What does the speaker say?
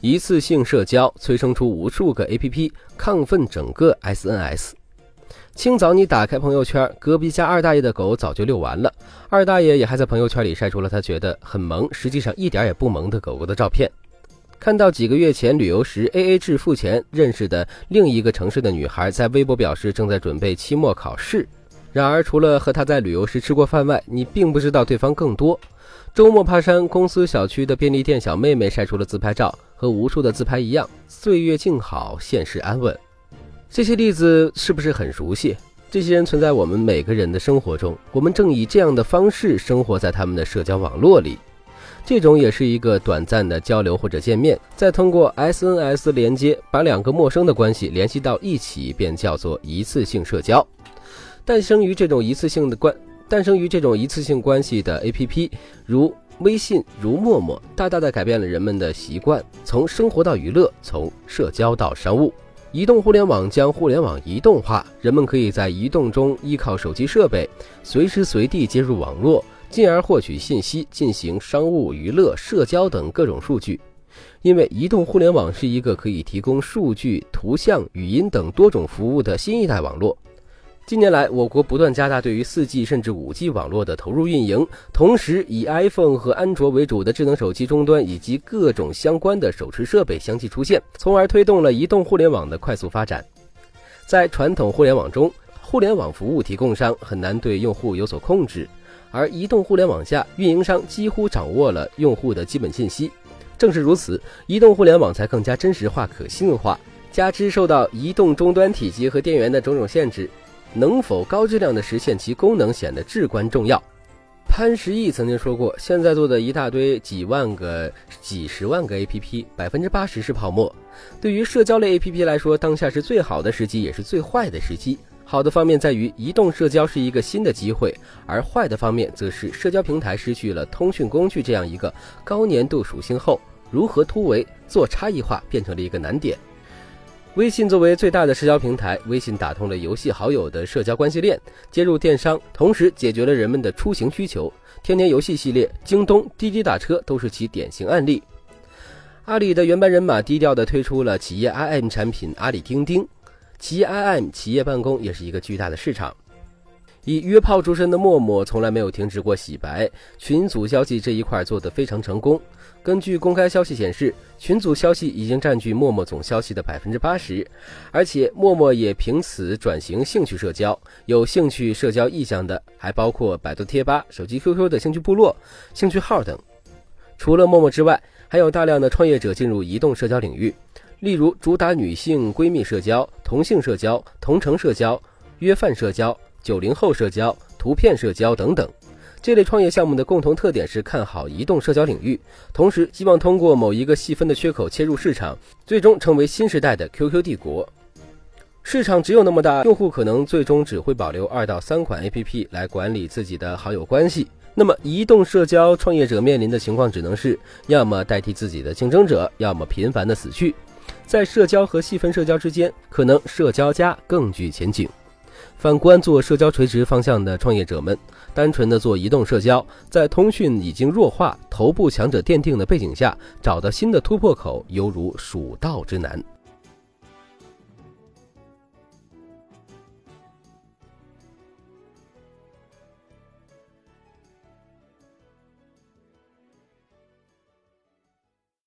一次性社交催生出无数个 APP，亢奋整个 SNS。清早你打开朋友圈，隔壁家二大爷的狗早就遛完了，二大爷也还在朋友圈里晒出了他觉得很萌，实际上一点也不萌的狗狗的照片。看到几个月前旅游时 AA 制付钱认识的另一个城市的女孩在微博表示正在准备期末考试。然而，除了和他在旅游时吃过饭外，你并不知道对方更多。周末爬山，公司小区的便利店小妹妹晒出了自拍照，和无数的自拍一样，岁月静好，现实安稳。这些例子是不是很熟悉？这些人存在我们每个人的生活中，我们正以这样的方式生活在他们的社交网络里。这种也是一个短暂的交流或者见面，再通过 SNS 连接把两个陌生的关系联系到一起，便叫做一次性社交。诞生于这种一次性的关，诞生于这种一次性关系的 APP，如微信、如陌陌，大大的改变了人们的习惯，从生活到娱乐，从社交到商务。移动互联网将互联网移动化，人们可以在移动中依靠手机设备，随时随地接入网络，进而获取信息，进行商务、娱乐、社交等各种数据。因为移动互联网是一个可以提供数据、图像、语音等多种服务的新一代网络。近年来，我国不断加大对于 4G 甚至 5G 网络的投入运营，同时以 iPhone 和安卓为主的智能手机终端以及各种相关的手持设备相继出现，从而推动了移动互联网的快速发展。在传统互联网中，互联网服务提供商很难对用户有所控制，而移动互联网下，运营商几乎掌握了用户的基本信息。正是如此，移动互联网才更加真实化、可信化。加之受到移动终端体积和电源的种种限制。能否高质量的实现其功能显得至关重要。潘石屹曾经说过：“现在做的一大堆几万个、几十万个 APP，百分之八十是泡沫。对于社交类 APP 来说，当下是最好的时机，也是最坏的时机。好的方面在于移动社交是一个新的机会，而坏的方面则是社交平台失去了通讯工具这样一个高粘度属性后，如何突围、做差异化变成了一个难点。”微信作为最大的社交平台，微信打通了游戏好友的社交关系链，接入电商，同时解决了人们的出行需求。天天游戏系列、京东、滴滴打车都是其典型案例。阿里的原班人马低调地推出了企业 IM 产品阿里钉钉，企业 IM 企业办公也是一个巨大的市场。以约炮出身的陌陌从来没有停止过洗白，群组消息这一块做得非常成功。根据公开消息显示，群组消息已经占据陌陌总消息的百分之八十，而且陌陌也凭此转型兴趣社交。有兴趣社交意向的还包括百度贴吧、手机 QQ 的兴趣部落、兴趣号等。除了陌陌之外，还有大量的创业者进入移动社交领域，例如主打女性闺蜜社交、同性社交、同城社交、约饭社交。九零后社交、图片社交等等，这类创业项目的共同特点是看好移动社交领域，同时希望通过某一个细分的缺口切入市场，最终成为新时代的 QQ 帝国。市场只有那么大，用户可能最终只会保留二到三款 APP 来管理自己的好友关系。那么，移动社交创业者面临的情况只能是要么代替自己的竞争者，要么频繁的死去。在社交和细分社交之间，可能社交加更具前景。反观做社交垂直方向的创业者们，单纯的做移动社交，在通讯已经弱化、头部强者奠定的背景下，找到新的突破口，犹如蜀道之难。